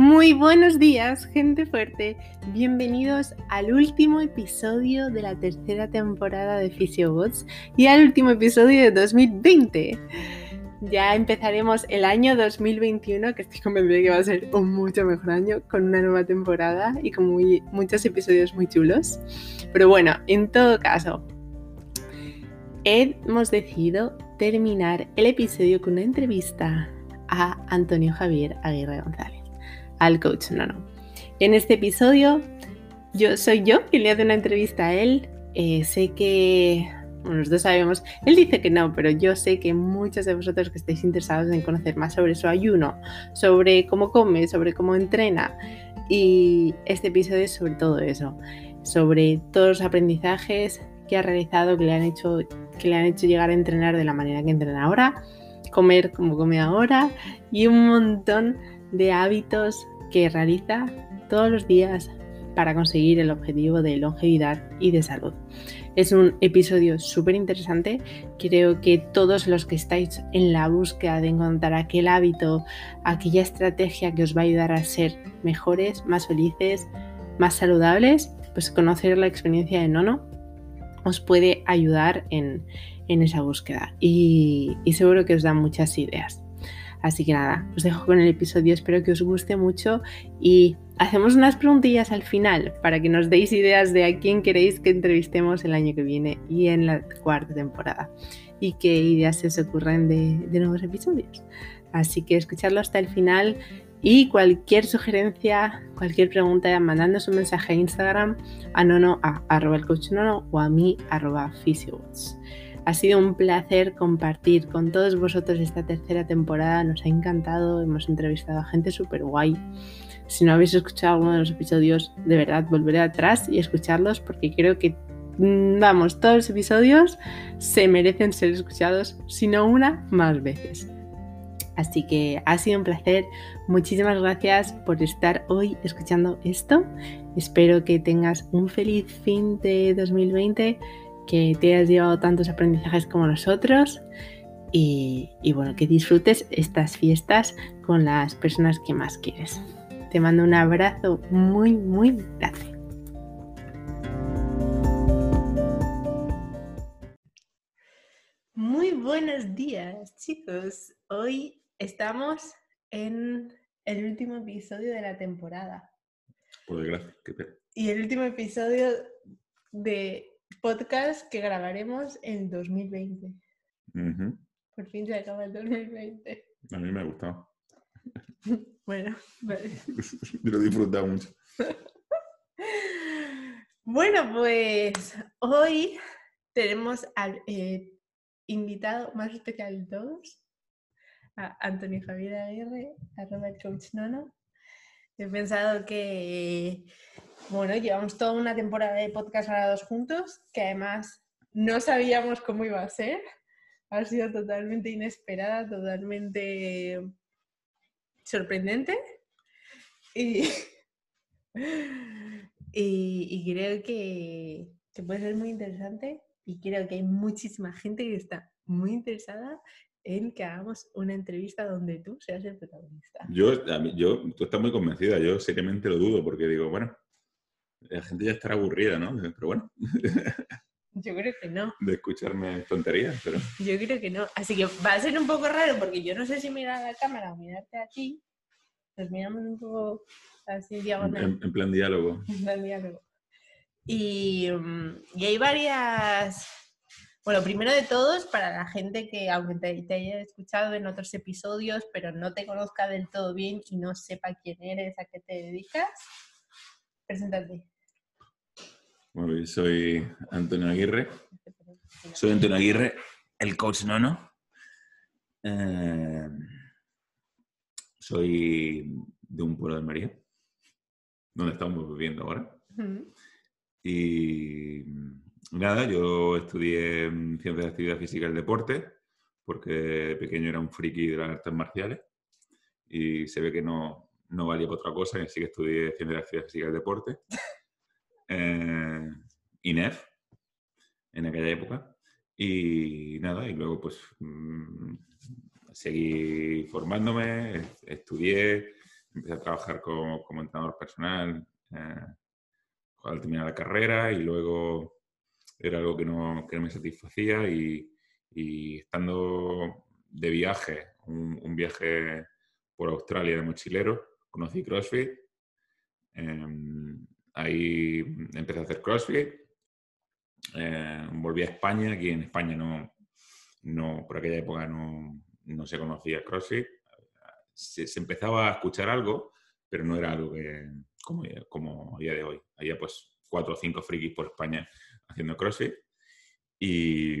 Muy buenos días, gente fuerte. Bienvenidos al último episodio de la tercera temporada de Physiobots y al último episodio de 2020. Ya empezaremos el año 2021, que estoy convencida que va a ser un mucho mejor año, con una nueva temporada y con muchos episodios muy chulos. Pero bueno, en todo caso, hemos decidido terminar el episodio con una entrevista a Antonio Javier Aguirre González al coach no, no. En este episodio yo soy yo quien le hace una entrevista a él. Eh, sé que bueno, los dos sabemos, él dice que no, pero yo sé que muchos de vosotros que estáis interesados en conocer más sobre su ayuno, sobre cómo come, sobre cómo entrena. Y este episodio es sobre todo eso, sobre todos los aprendizajes que ha realizado, que le han hecho, que le han hecho llegar a entrenar de la manera que entrena ahora, comer como come ahora y un montón de hábitos que realiza todos los días para conseguir el objetivo de longevidad y de salud. Es un episodio súper interesante. Creo que todos los que estáis en la búsqueda de encontrar aquel hábito, aquella estrategia que os va a ayudar a ser mejores, más felices, más saludables, pues conocer la experiencia de Nono os puede ayudar en, esa búsqueda y seguro que os da muchas ideas. Así que nada, os dejo con el episodio, espero que os guste mucho y hacemos unas preguntillas al final para que nos deis ideas de a quién queréis que entrevistemos el año que viene y en la cuarta temporada y qué ideas se os ocurren de, nuevos episodios. Así que escuchadlo hasta el final y cualquier sugerencia, cualquier pregunta, mandándonos un mensaje a Instagram a nono a arroba o a mí arroba ha sido un placer compartir con todos vosotros esta tercera temporada. Nos ha encantado. Hemos entrevistado a gente súper guay. Si no habéis escuchado alguno de los episodios, de verdad, volveré atrás y escucharlos porque creo que, mm, vamos, todos los episodios se merecen ser escuchados, si no una, más veces. Así que ha sido un placer. Muchísimas gracias por estar hoy escuchando esto. Espero que tengas un feliz fin de 2020 que te hayas llevado tantos aprendizajes como nosotros y, bueno, que disfrutes estas fiestas con las personas que más quieres. Te mando un abrazo muy, muy grande. Muy buenos días, chicos. Hoy estamos en el último episodio de la temporada. Por desgracia, qué Y el último episodio de podcast que grabaremos en 2020. Por fin se acaba el 2020. A mí me ha gustado. bueno, vale. Yo lo he disfrutado mucho. bueno, pues hoy tenemos al eh, invitado más especial de todos, a Antonio Javier Aguirre, arroba el coach nono. He pensado que bueno, llevamos toda una temporada de podcast grabados juntos, que además no sabíamos cómo iba a ser. Ha sido totalmente inesperada, totalmente sorprendente. Y, y, creo que, que, puede ser muy interesante y creo que hay muchísima gente que está muy interesada en que hagamos una entrevista donde tú seas el protagonista. Yo, yo, tú estás muy convencida, yo seriamente lo dudo porque digo, bueno, la gente ya estará aburrida, ¿no? Pero bueno. Yo creo que no. De escucharme tonterías, pero. Yo creo que no. Así que va a ser un poco raro porque yo no sé si mirar a la cámara o mirarte a ti. Nos miramos un poco así diagonal. En, plan diálogo. En plan diálogo. Y, mm, y, hay varias. Bueno, primero de todos, para la gente que, aunque te, te, haya escuchado en otros episodios, pero no te conozca del todo bien y no sepa quién eres, a qué te dedicas, preséntate. Bueno, yo soy Antonio Aguirre. Soy Antonio Aguirre, el coach nono. Eh, soy de un pueblo de María, donde estamos viviendo ahora. Y nada, yo estudié Ciencias de Actividad Física y el Deporte, porque de pequeño era un friki de las artes marciales. Y se ve que no, no valía para otra cosa, así que estudié Ciencias de Actividad Física y el Deporte. eh, INEF en aquella época. Y nada, y luego pues mm, seguí formándome, estudié, empecé a trabajar como, entrenador personal eh, al terminar la carrera y luego era algo que no, que no me satisfacía y, estando de viaje, un, viaje por Australia de mochilero, conocí CrossFit. Eh, ahí empecé a hacer CrossFit. Eh, volví a España, aquí en España no, no por aquella época no, no se conocía CrossFit. Se, se, empezaba a escuchar algo, pero no era algo que, como, como a día de hoy. Había pues cuatro o cinco frikis por España haciendo CrossFit. Y,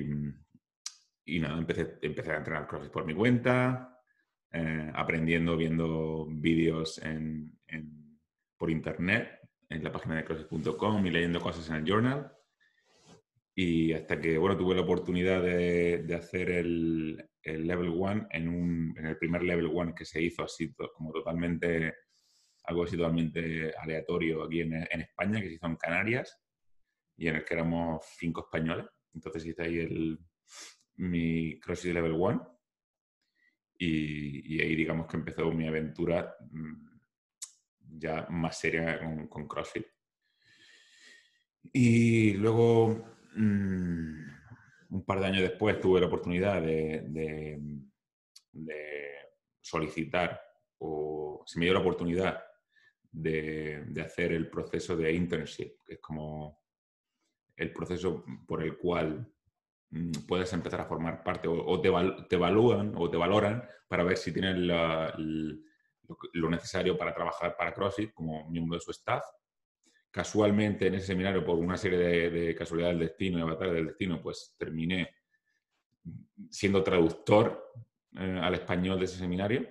y nada, empecé, empecé a entrenar CrossFit por mi cuenta, eh, aprendiendo, viendo vídeos en, en, por internet, en la página de CrossFit.com y leyendo cosas en el journal. Y hasta que, bueno, tuve la oportunidad de, de hacer el, el Level 1 en, un, en el primer Level 1 que se hizo así como totalmente, algo así totalmente aleatorio aquí en, España, que se hizo en Canarias y en el que éramos cinco españoles. Entonces hice ahí el, mi CrossFit Level 1 y, y, ahí digamos que empezó mi aventura mm, ya más seria con, con CrossFit. Y luego... Mmm, un par de años después tuve la oportunidad de, solicitar o se me dio la oportunidad de, hacer el proceso de internship, que es como el proceso por el cual mm, puedes empezar a formar parte o, te, evalúan o te valoran para ver si tienes lo necesario para trabajar para CrossFit como miembro de su staff casualmente en ese seminario, por una serie de, de casualidades del destino y avatares del destino, pues terminé siendo traductor eh, al español de ese seminario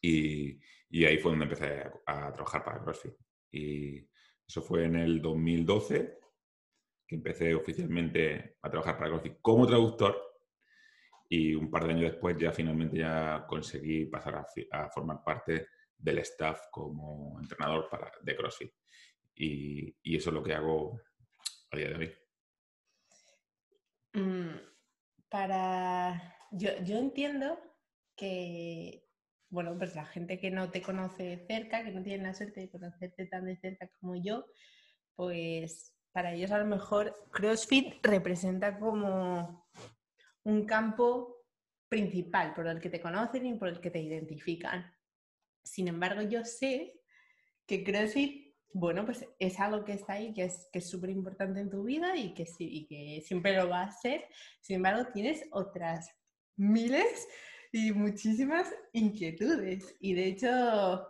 y, y, ahí fue donde empecé a, trabajar para CrossFit. Y eso fue en el 2012 que empecé oficialmente a trabajar para CrossFit como traductor y un par de años después ya finalmente ya conseguí pasar a, a formar parte del staff como entrenador para, de CrossFit. Y, eso es lo que hago a día de hoy. Mm, para. Yo, yo entiendo que, bueno, pues la gente que no te conoce cerca, que no tiene la suerte de conocerte tan de cerca como yo, pues para ellos a lo mejor CrossFit representa como un campo principal por el que te conocen y por el que te identifican. Sin embargo, yo sé que CrossFit bueno, pues es algo que está ahí, que es que súper importante en tu vida y que, sí, y que siempre lo va a ser. Sin embargo, tienes otras miles y muchísimas inquietudes. Y de hecho,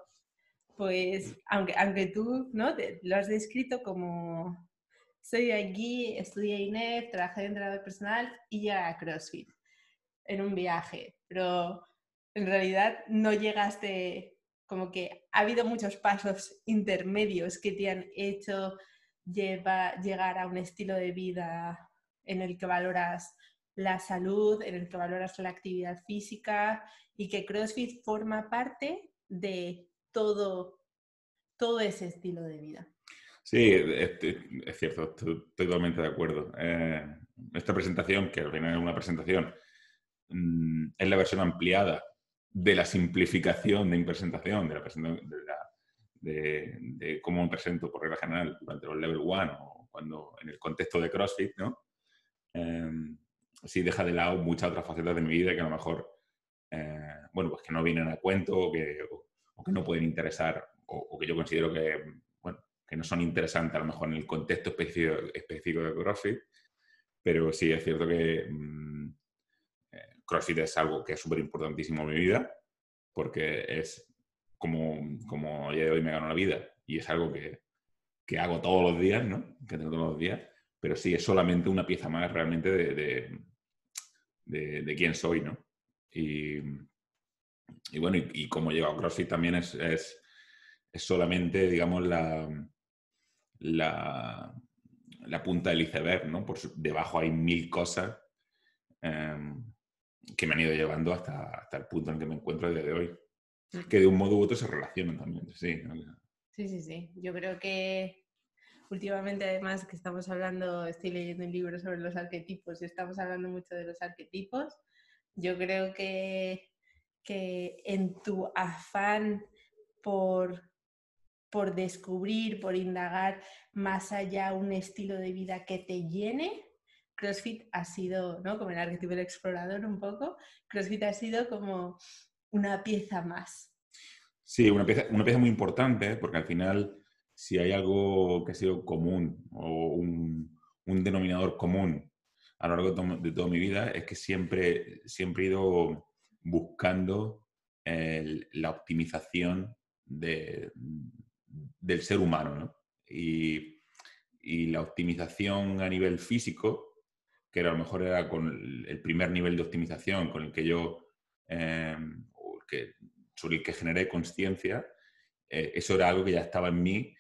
pues, aunque, aunque tú ¿no? Te, lo has descrito como soy aquí, estudié INEF, trabajé de entrenador personal y ya a CrossFit en un viaje, pero en realidad no llegaste como que ha habido muchos pasos intermedios que te han hecho llegar a un estilo de vida en el que valoras la salud, en el que valoras la actividad física y que CrossFit forma parte de todo, todo ese estilo de vida. Sí, es, cierto, estoy totalmente de acuerdo. Eh, esta presentación, que al final es una presentación, mmm, es la versión ampliada de la simplificación de presentación, de, la presentación de, la, de, de, cómo me presento por regla general durante los level 1 o cuando en el contexto de CrossFit, ¿no? Eh, sí deja de lado muchas otras facetas de mi vida que a lo mejor, eh, bueno, pues que no vienen a cuento o que, no pueden interesar o, que yo considero que, bueno, que no son interesantes a lo mejor en el contexto específico, específico de CrossFit, pero sí es cierto que mmm, CrossFit es algo que es súper importantísimo en mi vida, porque es como, como día de hoy me gano la vida y es algo que, que, hago todos los días, ¿no? Que tengo todos los días, pero sí es solamente una pieza más realmente de, de, quién soy, ¿no? Y, y bueno, y, y, como llego a CrossFit también es, es, es solamente, digamos, la, la, punta del iceberg, ¿no? Por debajo hay mil cosas. Eh, que me han ido llevando hasta, hasta el punto en que me encuentro a día de hoy. Que de un modo u otro se relacionan también, sí. Sí, sí, sí. Yo creo que últimamente además que estamos hablando, estoy leyendo un libro sobre los arquetipos y estamos hablando mucho de los arquetipos, yo creo que, que en tu afán por, por descubrir, por indagar más allá un estilo de vida que te llene, CrossFit ha sido, ¿no? Como el arquetipo del explorador un poco, CrossFit ha sido como una pieza más. Sí, una pieza, una pieza muy importante porque al final si hay algo que ha sido común o un, denominador común a lo largo de, toda mi vida es que siempre, siempre he ido buscando la optimización de, del ser humano. ¿no? Y, la optimización a nivel físico, que a lo mejor era con el primer nivel de optimización con el que yo, eh, que, sobre el que generé conciencia, eh, eso era algo que ya estaba en mí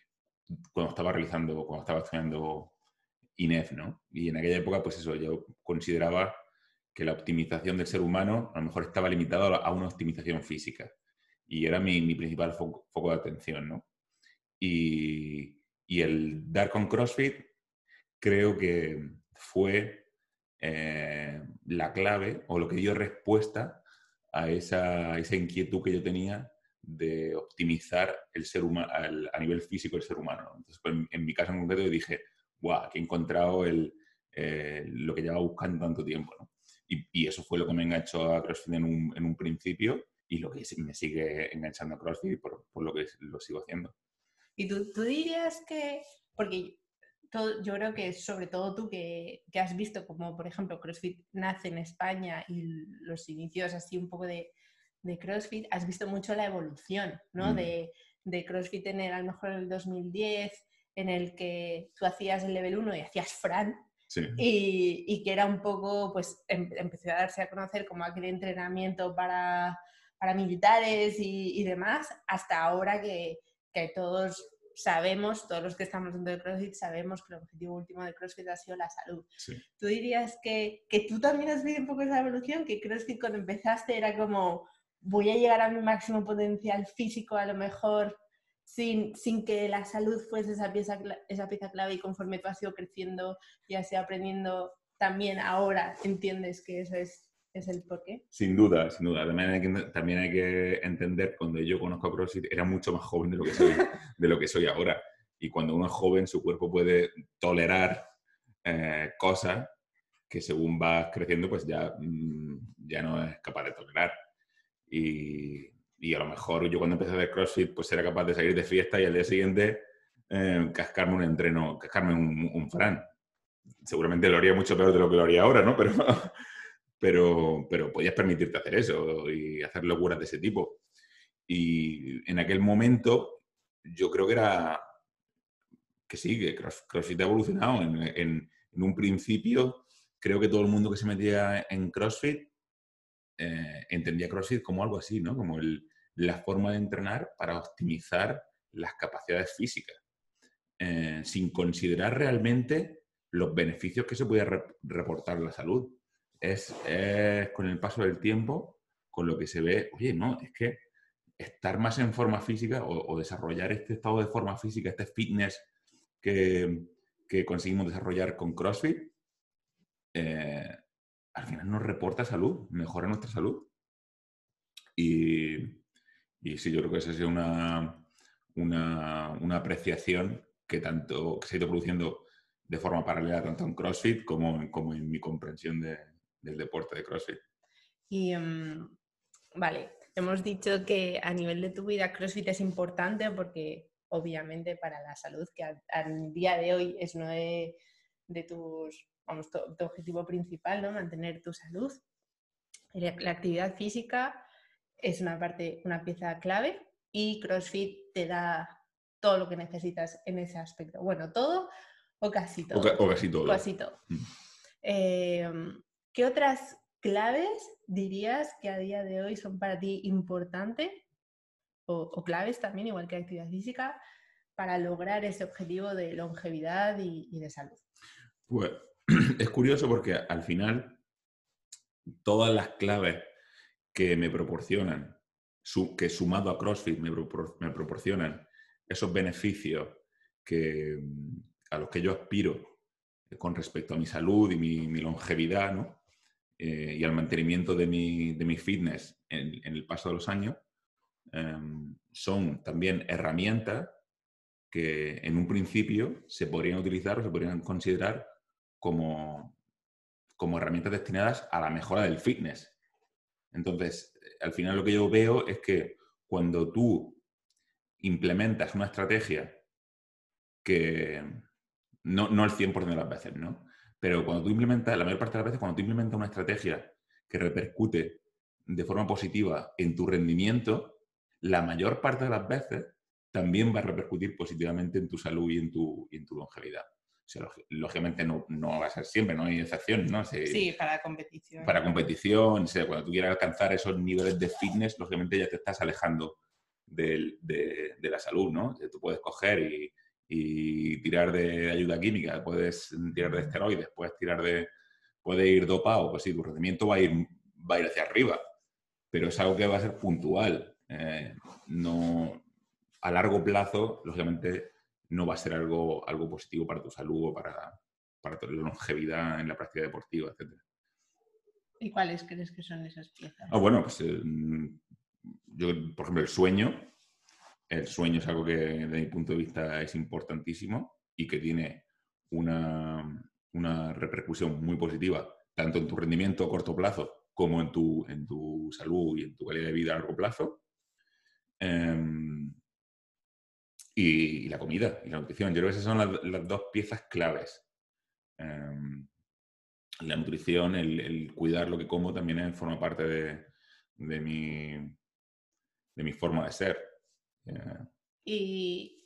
cuando estaba realizando, cuando estaba estudiando INEF, ¿no? Y en aquella época, pues eso, yo consideraba que la optimización del ser humano a lo mejor estaba limitada a una optimización física. Y era mi, principal foco, de atención, ¿no? Y, el dar con CrossFit creo que fue eh, la clave o lo que dio respuesta a esa, inquietud que yo tenía de optimizar el ser humano a nivel físico el ser humano. Entonces, pues, en, mi caso en concreto, dije, guau, que he encontrado el, eh, lo que llevaba buscando tanto tiempo. Y, eso fue lo que me enganchó a CrossFit en un, en un principio y lo que me sigue enganchando a CrossFit por, por lo que lo sigo haciendo. ¿Y tú, tú dirías que, porque todo, yo creo que sobre todo tú que, que, has visto como, por ejemplo, CrossFit nace en España y los inicios así un poco de, de CrossFit, has visto mucho la evolución, ¿no? Mm. De, de, CrossFit en el, a lo mejor en el 2010, en el que tú hacías el level 1 y hacías Fran, y, que era un poco, pues em, empezó a darse a conocer como aquel entrenamiento para, para militares y, demás, hasta ahora que, que, todos sabemos, todos los que estamos dentro de CrossFit, sabemos que el objetivo último de CrossFit ha sido la salud. ¿Tú dirías que, que tú también has visto un poco esa evolución? Que CrossFit cuando empezaste era como, voy a llegar a mi máximo potencial físico a lo mejor sin, sin, que la salud fuese esa pieza, esa pieza clave y conforme tú has ido creciendo y has ido aprendiendo, también ahora entiendes que eso es, es el porqué. Sin duda, sin duda. También hay, que, también hay que entender, cuando yo conozco a CrossFit, era mucho más joven de lo que soy, de lo que soy ahora. Y cuando uno es joven, su cuerpo puede tolerar eh, cosas que según vas creciendo, pues ya, mm, ya no es capaz de tolerar. Y, y a lo mejor yo cuando empecé a hacer CrossFit pues era capaz de salir de fiesta y al día siguiente eh, cascarme un entreno, cascarme un, un, Fran. Seguramente lo haría mucho peor de lo que lo haría ahora, ¿no? Pero, pero, pero podías permitirte hacer eso y hacer locuras de ese tipo. Y en aquel momento yo creo que era que sí, que CrossFit ha evolucionado. En, un principio creo que todo el mundo que se metía en CrossFit eh, entendía CrossFit como algo así, ¿no? Como la forma de entrenar para optimizar las capacidades físicas, eh, sin considerar realmente los beneficios que se puede reportar a la salud. Es, con el paso del tiempo con lo que se ve, oye, no, es que estar más en forma física o, desarrollar este estado de forma física, este fitness que, conseguimos desarrollar con CrossFit, eh, al final nos reporta salud, mejora nuestra salud. Y, y sí, yo creo que esa es una, una, apreciación que tanto que se ha ido produciendo de forma paralela tanto en CrossFit como, como en mi comprensión del deporte de CrossFit. Y em, vale, hemos dicho que a nivel de tu vida CrossFit es importante porque obviamente para la salud, que al, día de hoy es uno de, de tus vamos, tu, objetivo principal, ¿no? Mantener tu salud. La actividad física es una parte, una pieza clave y CrossFit te da todo lo que necesitas en ese aspecto. Bueno, todo o casi todo. O, casi todo. Casi todo. Mm. Em, ¿Qué otras claves dirías que a día de hoy son para ti importantes o, claves también, igual que actividad física, para lograr ese objetivo de longevidad y, de salud? Pues es curioso porque al final todas las claves que me proporcionan, que sumado a CrossFit me, proporcionan esos beneficios que, a los que yo aspiro con respecto a mi salud y mi, longevidad eh, y al mantenimiento de mi, fitness en, el paso de los años, em, son también herramientas que en un principio se podrían utilizar o se podrían considerar como, como herramientas destinadas a la mejora del fitness. Entonces, al final lo que yo veo es que cuando tú implementas una estrategia que no, no el 100% de las veces, ¿no? Pero cuando tú implementas, la mayor parte de las veces, cuando tú implementas una estrategia que repercute de forma positiva en tu rendimiento, la mayor parte de las veces también va a repercutir positivamente en tu salud y en tu, en tu longevidad. O sea, lógicamente no, no, va a ser siempre, no hay excepciones, ¿no? sí, para competición. Para competición, o sea, cuando tú quieras alcanzar esos niveles de fitness, lógicamente ya te estás alejando de, de, de la salud, ¿no? Tú puedes coger y, y tirar de ayuda química, puedes tirar de esteroides, puedes tirar de, puede ir dopado, pues sí, tu rendimiento va a ir, va a ir hacia arriba, pero es algo que va a ser puntual. Eh, no, a largo plazo, lógicamente, no va a ser algo, algo positivo para tu salud o para, para tu longevidad en la práctica deportiva, etc. ¿Y cuáles crees que son esas piezas? Ah, bueno, pues eh, yo, por ejemplo, el sueño el sueño es algo que desde mi punto de vista es importantísimo y que tiene una, repercusión muy positiva, tanto en tu rendimiento a corto plazo como en tu, en tu salud y en tu calidad de vida a largo plazo. Em, y, la comida y la nutrición. Yo creo que esas son las, dos piezas claves. Em, la nutrición, el, cuidar lo que como también forma parte de, de, mi, de mi forma de ser. Y,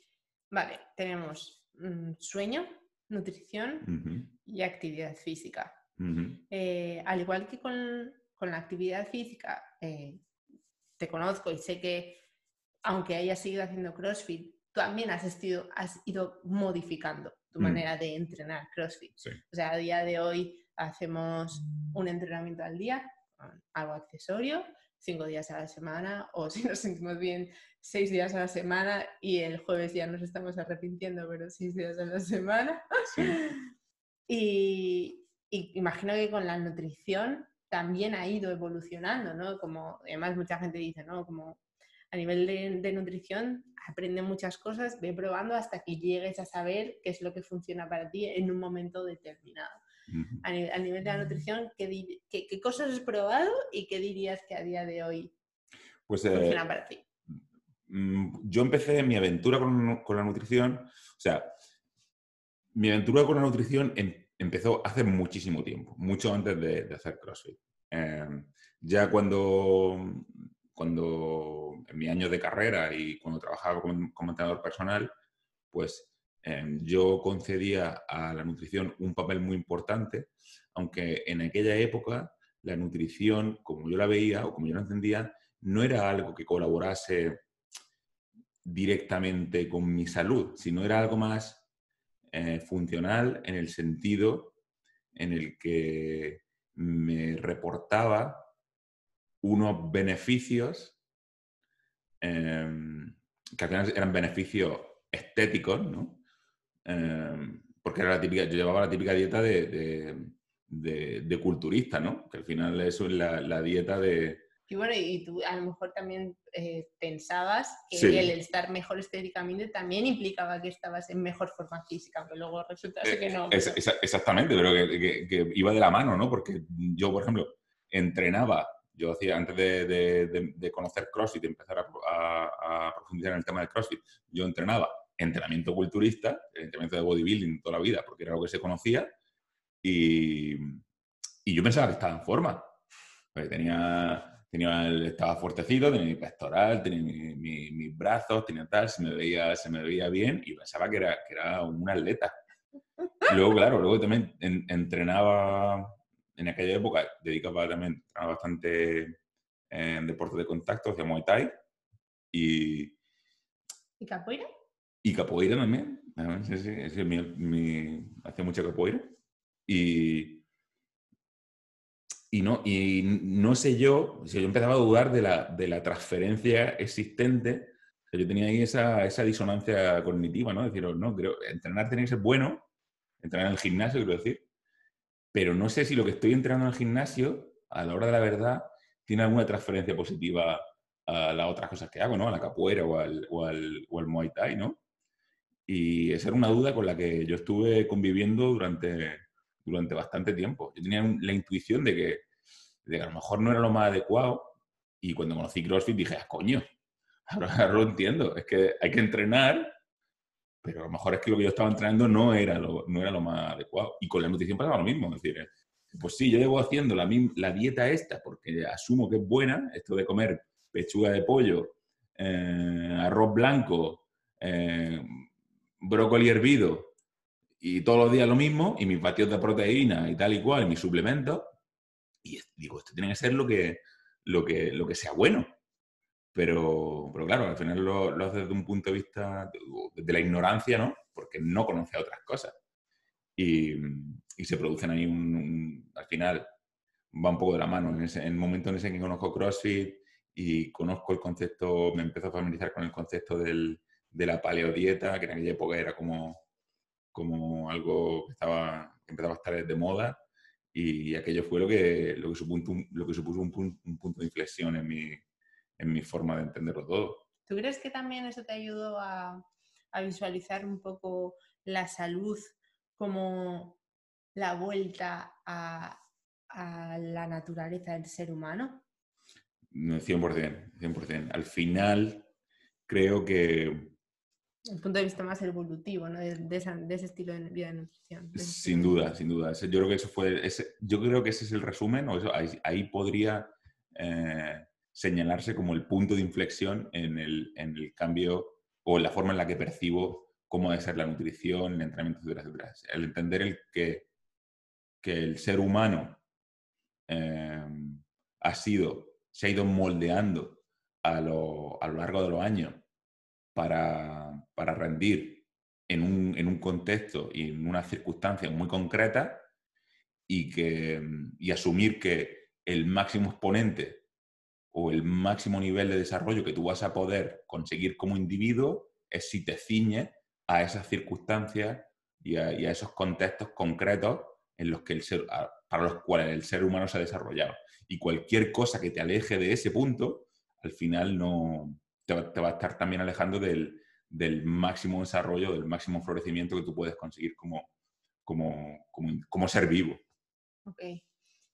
vale, tenemos mm, sueño, nutrición y actividad física. Eh, al igual que con, la actividad física, eh, te conozco y sé que aunque hayas seguido haciendo CrossFit, también has, has ido modificando tu mm. manera de entrenar CrossFit. O sea, a día de hoy hacemos un entrenamiento al día, algo accesorio, cinco días a la semana o si nos sentimos bien, seis días a la semana y el jueves ya nos estamos arrepintiendo, pero seis días a la semana. y, imagino que con la nutrición también ha ido evolucionando, ¿no? Como además mucha gente dice, ¿no? Como a nivel de, nutrición aprende muchas cosas, ve probando hasta que llegues a saber qué es lo que funciona para ti en un momento determinado a, nivel, de la nutrición, ¿qué, qué, cosas has probado y qué dirías que a día de hoy pues, eh, funcionan para ti? Mm, yo empecé mi aventura con, con, la nutrición, o sea, mi aventura con la nutrición em, empezó hace muchísimo tiempo, mucho antes de, hacer CrossFit. Em, ya cuando, cuando en mi año de carrera y cuando trabajaba como, como entrenador personal, pues Em, yo concedía a la nutrición un papel muy importante, aunque en aquella época la nutrición, como yo la veía o como yo la entendía, no era algo que colaborase directamente con mi salud, sino era algo más eh, funcional en el sentido en el que me reportaba unos beneficios em, que al final eran beneficios estéticos, ¿no? Em, porque era la típica, yo llevaba la típica dieta de, de, culturista, ¿no? Que al final eso es la, dieta de... Y bueno, y tú a lo mejor también eh, pensabas que el estar mejor estéticamente también implicaba que estabas en mejor forma física, aunque luego resultase que no. exactamente, pero que, iba de la mano, ¿no? Porque yo, por ejemplo, entrenaba, yo hacía, antes de, conocer CrossFit y empezar a, a profundizar en el tema del CrossFit, yo entrenaba entrenamiento culturista, entrenamiento de bodybuilding toda la vida, porque era algo que se conocía, y, y yo pensaba que estaba en forma. tenía, tenía estaba fuertecito, tenía mi pectoral, tenía mis brazos, tenía tal, se me, veía, se me veía bien y pensaba que era, que era un atleta. luego, claro, luego también entrenaba, en aquella época dedicaba también, entrenaba bastante en deporte de contacto, hacía Muay Thai y... ¿Y capoeira? Y capoeira también. Sí, sí, mi, hace mucha capoeira. Y, y, no, y no sé yo, yo empezaba a dudar de la, de la transferencia existente. yo tenía ahí esa, esa disonancia cognitiva, ¿no? Decir, no, creo, entrenar tiene que ser bueno, entrenar en el gimnasio, quiero decir, pero no sé si lo que estoy entrenando en el gimnasio, a la hora de la verdad, tiene alguna transferencia positiva a las otras cosas que hago, ¿no? A la capoeira o al, o al, o al Muay Thai, ¿no? Y esa era una duda con la que yo estuve conviviendo durante, durante bastante tiempo. Yo tenía la intuición de que, de a lo mejor no era lo más adecuado y cuando conocí CrossFit dije, ah, coño, ahora, lo entiendo, es que hay que entrenar, pero a lo mejor es que lo que yo estaba entrenando no era lo, no era lo más adecuado. Y con la nutrición pasaba lo mismo, es decir, pues sí, yo llevo haciendo la, la dieta esta porque asumo que es buena, esto de comer pechuga de pollo, eh, arroz blanco, eh, brócoli hervido y todos los días lo mismo, y mis vatios de proteína y tal y cual, y mis suplementos, y digo, esto tiene que ser lo que, lo que, lo que sea bueno. Pero, pero claro, al final lo, lo desde un punto de vista de, la ignorancia, ¿no? Porque no conoce otras cosas. Y, y se producen ahí un, Al final va un poco de la mano. En, ese, en el momento en ese que conozco CrossFit y conozco el concepto, me empiezo a familiarizar con el concepto del, de la paleodieta, que en aquella época era como, como algo que, estaba, que empezaba a estar de moda. Y aquello fue lo que, lo que, supuso, lo que supuso un, punto, un punto de inflexión en mi, en mi forma de entenderlo todo. ¿Tú crees que también eso te ayudó a, a visualizar un poco la salud como la vuelta a, a, la naturaleza del ser humano? 100%, 100%. Al final, creo que... El punto de vista más evolutivo, ¿no? De, de, ese estilo de vida de nutrición. Sin duda, sin duda. Yo creo que eso fue... Ese, yo creo que ese es el resumen, o eso, ahí, ahí podría... Eh, señalarse como el punto de inflexión en el, en el, cambio o en la forma en la que percibo cómo debe ser la nutrición, el entrenamiento, etcétera, etcétera. El entender el que, que el ser humano eh, ha sido, se ha ido moldeando a lo, a lo largo de los años para, para rendir en un, en un, contexto y en una circunstancia muy concreta y, que, y asumir que el máximo exponente o el máximo nivel de desarrollo que tú vas a poder conseguir como individuo es si te ciñes a esas circunstancias y a, y a esos contextos concretos en los que el ser, para los cuales el ser humano se ha desarrollado. Y cualquier cosa que te aleje de ese punto, al final no te te va a estar también alejando del, del, máximo desarrollo, del máximo florecimiento que tú puedes conseguir como, como, como, como ser vivo. Ok,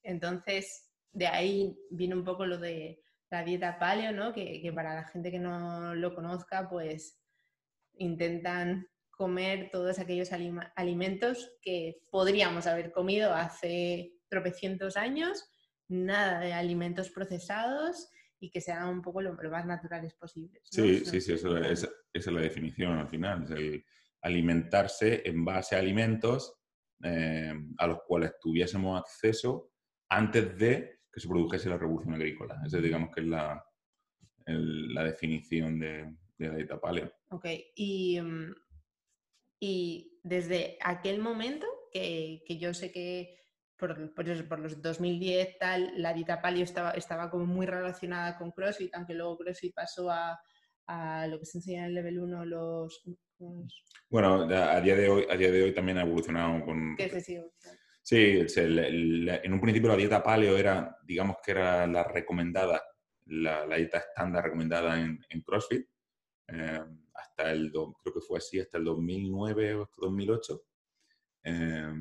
entonces de ahí viene un poco lo de la dieta paleo, ¿no? Que, que, para la gente que no lo conozca, pues intentan comer todos aquellos alimentos que podríamos haber comido hace tropecientos años, nada de alimentos procesados y que sean un poco lo, lo más naturales posibles. ¿no? Sí, sí, sí, eso, esa, esa, es la definición al final, es el alimentarse en base a alimentos eh, a los cuales tuviésemos acceso antes de que se produjese la revolución agrícola. Esa digamos que es la, el, la definición de, de, la dieta paleo. Ok, y, mm, y desde aquel momento, que, que yo sé que por, por, por, los 2010 tal, la dieta paleo estaba, estaba como muy relacionada con CrossFit, aunque luego CrossFit pasó a, a lo que se enseña en el level 1, los, los... Bueno, a día, de hoy, a día de hoy también ha evolucionado con... ¿Qué se sigue? Sí, el, el, en un principio la dieta paleo era, digamos que era la recomendada, la, la dieta estándar recomendada en, en CrossFit, eh, hasta el, creo que fue así, hasta el 2009 o 2008. Eh,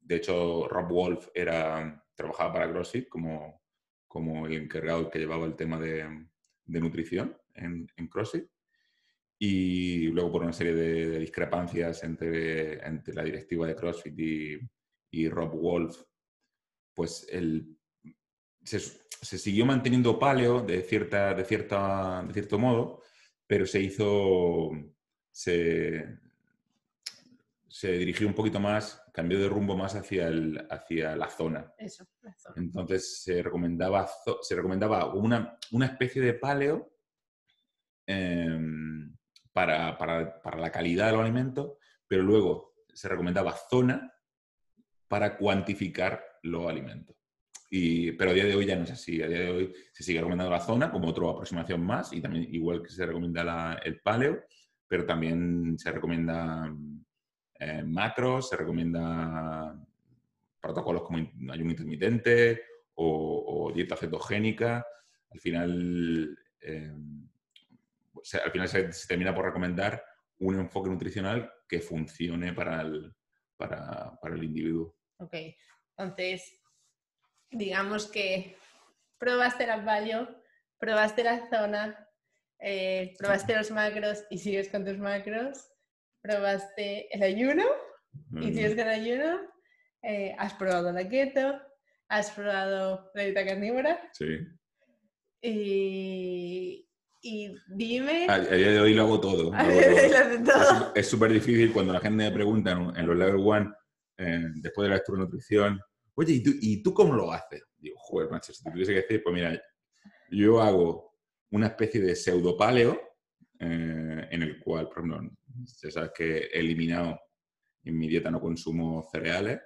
de hecho, Rob Wolf era, trabajaba para CrossFit como, como el encargado que llevaba el tema de, de nutrición en, CrossFit. Y luego por una serie de, discrepancias entre, entre la directiva de CrossFit y y Rob Wolf, pues se, se, siguió manteniendo paleo de, cierta, de, cierta, de cierto modo, pero se hizo, se, se dirigió un poquito más, cambió de rumbo más hacia, el, hacia la zona. Eso, la zona. Entonces se recomendaba, se recomendaba una, una especie de paleo eh, para, para, para, la calidad de los alimentos, pero luego se recomendaba zona para cuantificar los alimentos. Y, pero a día de hoy ya no es así. A día de hoy se sigue recomendando la zona como otra aproximación más y también igual que se recomienda la, el paleo, pero también se recomienda eh, macros, se recomienda protocolos como ayuno intermitente o, o dieta cetogénica. Al final eh, al final se, termina por recomendar un enfoque nutricional que funcione para el, para, para el individuo. Ok, entonces, digamos que probaste el value, probaste la zona, eh, probaste los macros y sigues con tus macros, probaste el ayuno y sigues con el ayuno, eh, has probado la keto, has probado la dieta carnívora. Sí. Y, y dime... A, día de hoy lo hago todo. Es súper difícil cuando la gente me pregunta en, los level one, eh, después de la de nutrición, oye, ¿y tú, ¿y tú cómo lo haces? Digo, joder, macho, si te tuviese que decir, pues mira, yo hago una especie de pseudopaleo eh, en el cual, por ejemplo, ya sabes que he eliminado en mi dieta no consumo cereales.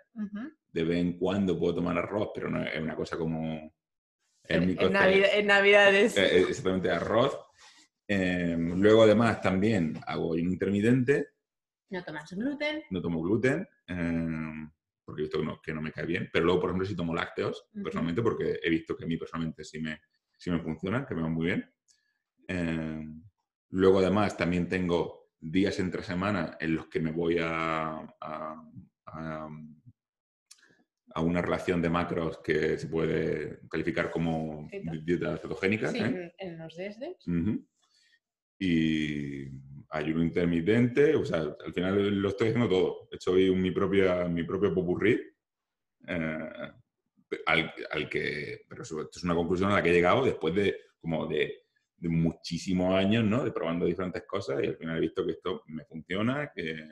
De vez en cuando puedo tomar arroz, pero no es una cosa como... En, en, Navidades. Eh, exactamente, arroz. Em, luego, además, también hago un intermitente. No tomas gluten. No tomo gluten. Em, porque he visto que no, que no, me cae bien. Pero luego, por ejemplo, sí tomo lácteos, personalmente, porque he visto que a mí personalmente sí me, sí me funcionan, que me van muy bien. Em, luego, además, también tengo días entre semana en los que me voy a, a, a, una relación de macros que se puede calificar como dieta cetogénica. Sí, ¿eh? en los desdes. Y ayuno intermitente, o sea, al final lo estoy haciendo todo. He hecho hoy mi, propia, mi propio popurrí, eh, al, que, pero esto es una conclusión a la que he llegado después de como de, muchísimos años, ¿no? De probando diferentes cosas y al final he visto que esto me funciona, que,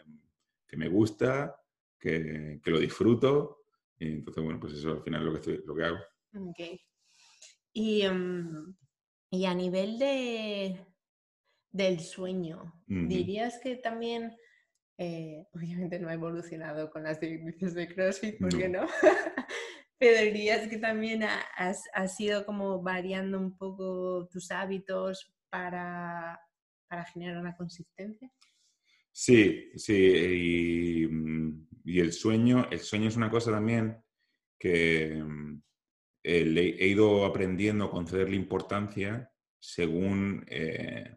que me gusta, que, que, lo disfruto. Y entonces, bueno, pues eso al final es lo que, estoy, lo que hago. Ok. Y, em, y a nivel de, del sueño. ¿Dirías que también, eh, obviamente no ha evolucionado con las directrices de CrossFit, ¿por qué no? Pero dirías que también has, has, ido como variando un poco tus hábitos para, para generar una consistencia. Sí, sí, mm, y, el sueño, el sueño es una cosa también que mm, he ido aprendiendo a concederle importancia según eh,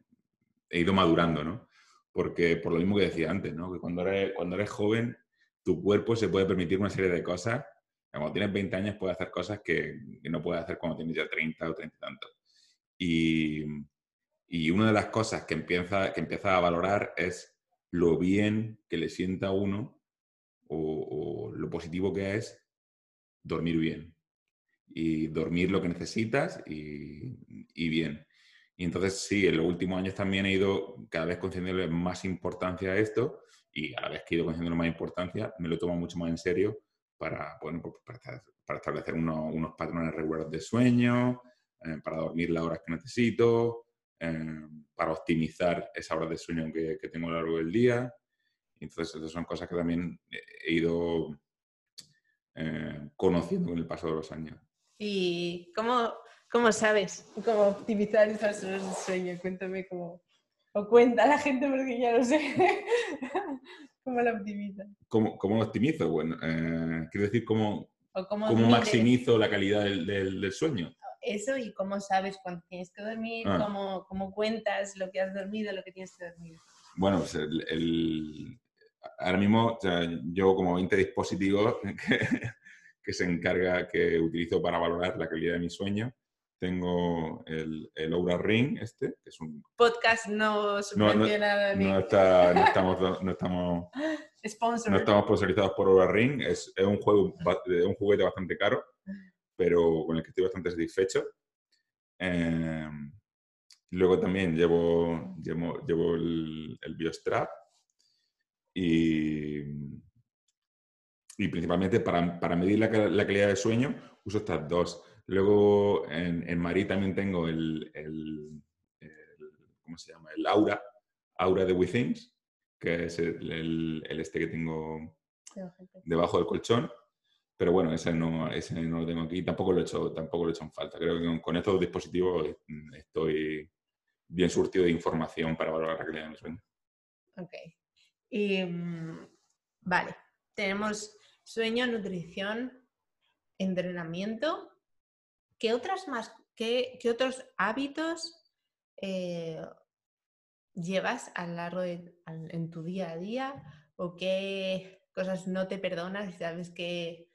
he ido madurando, ¿no? Porque por lo mismo que decía antes, ¿no? Que cuando cuando eres joven, tu cuerpo se puede permitir una serie de cosas. Cuando tienes 20 años puedes hacer cosas que, no puedes hacer cuando tienes ya 30 o 30 y tanto. Y, y una de las cosas que empieza, que empieza a valorar es lo bien que le sienta a uno o, o lo positivo que es dormir bien. Y dormir lo que necesitas y, y bien. Y entonces sí, en los últimos años también he ido cada vez concediéndole más importancia a esto y a la vez que he ido concediéndole más importancia, me lo tomo mucho más en serio para, bueno, pues, para, establecer unos, patrones regulares de sueño, eh, para dormir las horas que necesito, eh, para optimizar esas horas de sueño que, tengo a lo largo del día. entonces, esas son cosas que también he ido eh, conociendo con el paso de los años. ¿Y cómo, ¿Cómo sabes cómo optimizar esas horas de sueño? Cuéntame cómo. O cuenta a la gente porque ya lo sé. ¿Cómo lo optimizas? ¿Cómo, ¿Cómo, lo optimizo? Bueno, eh, quiero decir, ¿cómo, cómo, maximizo la calidad del, del, sueño? Eso y cómo sabes cuándo tienes que dormir, ah. cómo, cómo, cuentas lo que has dormido, lo que tienes que dormir. Bueno, pues el, ahora mismo o sea, yo como 20 dispositivos que, que se encarga, que utilizo para valorar la calidad de mi sueño tengo el, el Aura Ring, este, que es un... Podcast no subvencionado. No, no, está, no, estamos... No estamos. No estamos sponsorizados por Aura Ring. Es, es, un, juego, un juguete bastante caro, pero con el que estoy bastante satisfecho. Eh, luego también llevo, llevo, llevo el, el Biostrap y, y principalmente para, para medir la, la calidad del sueño uso estas dos. Luego en, en Madrid también tengo el, el, ¿cómo se llama? El Aura, Aura de Withins, que es el, el, este que tengo debajo del colchón. Pero bueno, ese no, ese no lo tengo aquí. Tampoco lo he hecho, tampoco lo he hecho en falta. Creo que con, estos dispositivos estoy bien surtido de información para valorar la calidad de mi sueño. Ok. Y, mm, vale, tenemos sueño, nutrición, entrenamiento ¿qué, otras más, qué, otros hábitos eh, llevas a largo de en tu día a día o qué cosas no te perdonas y sabes que,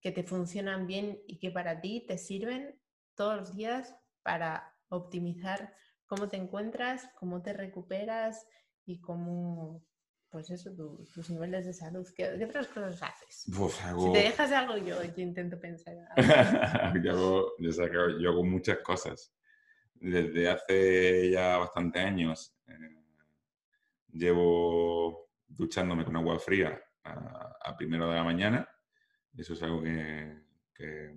que te funcionan bien y que para ti te sirven todos los días para optimizar cómo te encuentras, cómo te recuperas y cómo, pues eso, tus niveles de salud. ¿Qué, otras cosas haces? Si te dejas algo, yo, yo intento pensar. yo, hago, yo, hago muchas cosas. Desde hace ya bastantes años eh, llevo duchándome con agua fría a, primero de la mañana. Eso es algo que, que,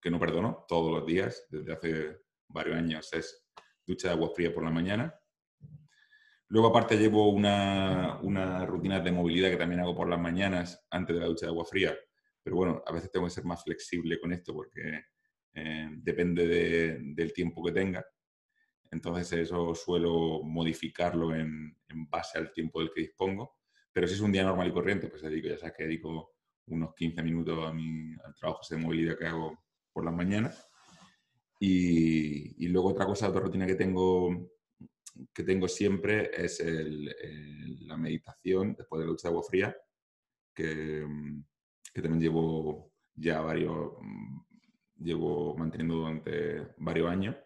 que no perdono todos los días, desde hace varios años. Es ducha de agua fría por la mañana. Luego, aparte, llevo una, una, rutina de movilidad que también hago por las mañanas antes de la ducha de agua fría. Pero bueno, a veces tengo que ser más flexible con esto porque eh, depende del tiempo que tenga. Entonces, eso suelo modificarlo en, en, base al tiempo del que dispongo. Pero si es un día normal y corriente, pues dedico, ya sabes que dedico unos 15 minutos a mi, al trabajo de movilidad que hago por las mañanas. Y, luego otra cosa, otra rutina que tengo, que tengo siempre es la meditación después de la ducha de agua fría, que, que, también llevo ya varios, llevo manteniendo durante varios años.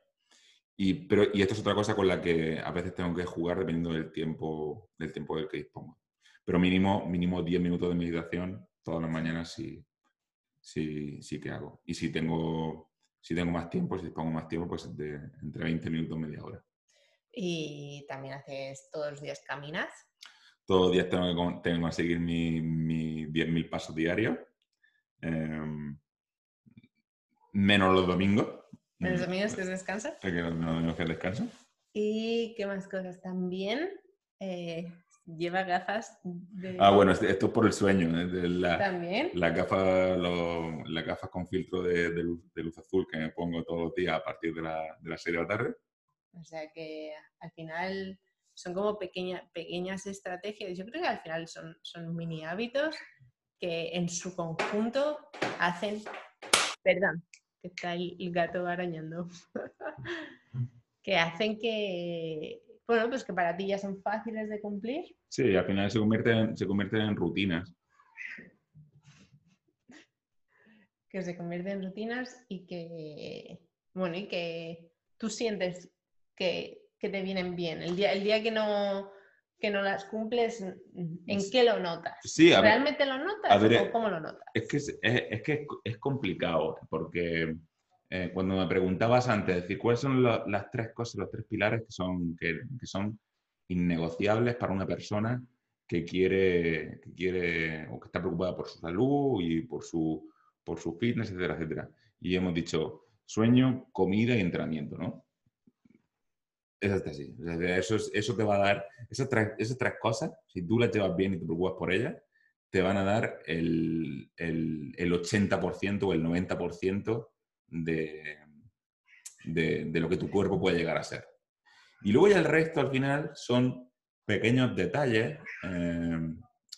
Y, pero, y esto es otra cosa con la que a veces tengo que jugar dependiendo del tiempo del, tiempo del que dispongo. Pero mínimo, mínimo 10 minutos de meditación todas las mañanas sí, sí, sí que hago. Y si tengo si tengo más tiempo, si dispongo más tiempo, pues de entre 20 minutos y media hora. ¿Y también haces todos los días caminas? Todos los días tengo que, tengo que seguir mis mi 10.000 pasos diarios. Em, menos los domingos. ¿Los domingos que descansas? Que los domingos que descanso. ¿Y qué más cosas? También eh, lleva gafas de... Ah, bueno, esto es por el sueño. ¿eh? la, También. Las gafas, las gafas con filtro de, luz, azul que me pongo todos los días a partir de, la, de las 6 de la tarde. O sea que al final son como pequeña, pequeñas estrategias. Yo creo que al final son, son mini hábitos que en su conjunto hacen... Perdón, que está el gato arañando. que hacen que, bueno, pues que para ti ya son fáciles de cumplir. Sí, al final se convierten, se convierten en rutinas. Que se convierten en rutinas y que, bueno, y que tú sientes que, te vienen bien. El día, el día que no, que no las cumples, ¿en qué lo notas? Sí, ¿Realmente lo notas o cómo lo notas? Es que es, que es complicado porque eh, cuando me preguntabas antes, decir, ¿cuáles son las tres cosas, los tres pilares que son, que, son innegociables para una persona que quiere, que quiere o que está preocupada por su salud y por su, por su fitness, etcétera, etcétera? Y hemos dicho sueño, comida y entrenamiento, ¿no? Es así. Eso, eso te va a dar, esas tres, esas cosas, si tú las llevas bien y te preocupas por ellas, te van a dar el, el, el 80% o el 90% de, de, lo que tu cuerpo puede llegar a ser. Y luego ya el resto al final son pequeños detalles eh,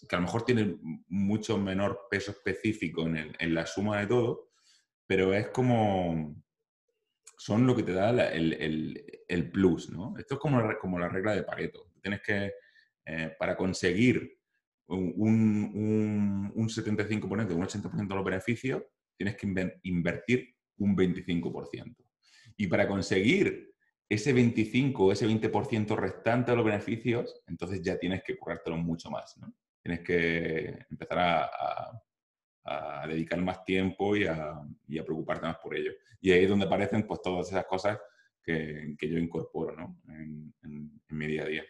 que a lo mejor tienen mucho menor peso específico en, en, la suma de todo, pero es como, son lo que te da el, el, el, plus, ¿no? Esto es como, como la regla de Pareto. Tienes que, eh, para conseguir un, un, un 75%, un 80% de los beneficios, tienes que invertir un 25%. Y para conseguir ese 25 ese 20% restante de los beneficios, entonces ya tienes que currártelo mucho más. Tienes que empezar a, dedicar más tiempo y a, y a, preocuparte más por ello. Y ahí es donde aparecen pues, todas esas cosas que, que yo incorporo ¿no? en, en, mi día a día.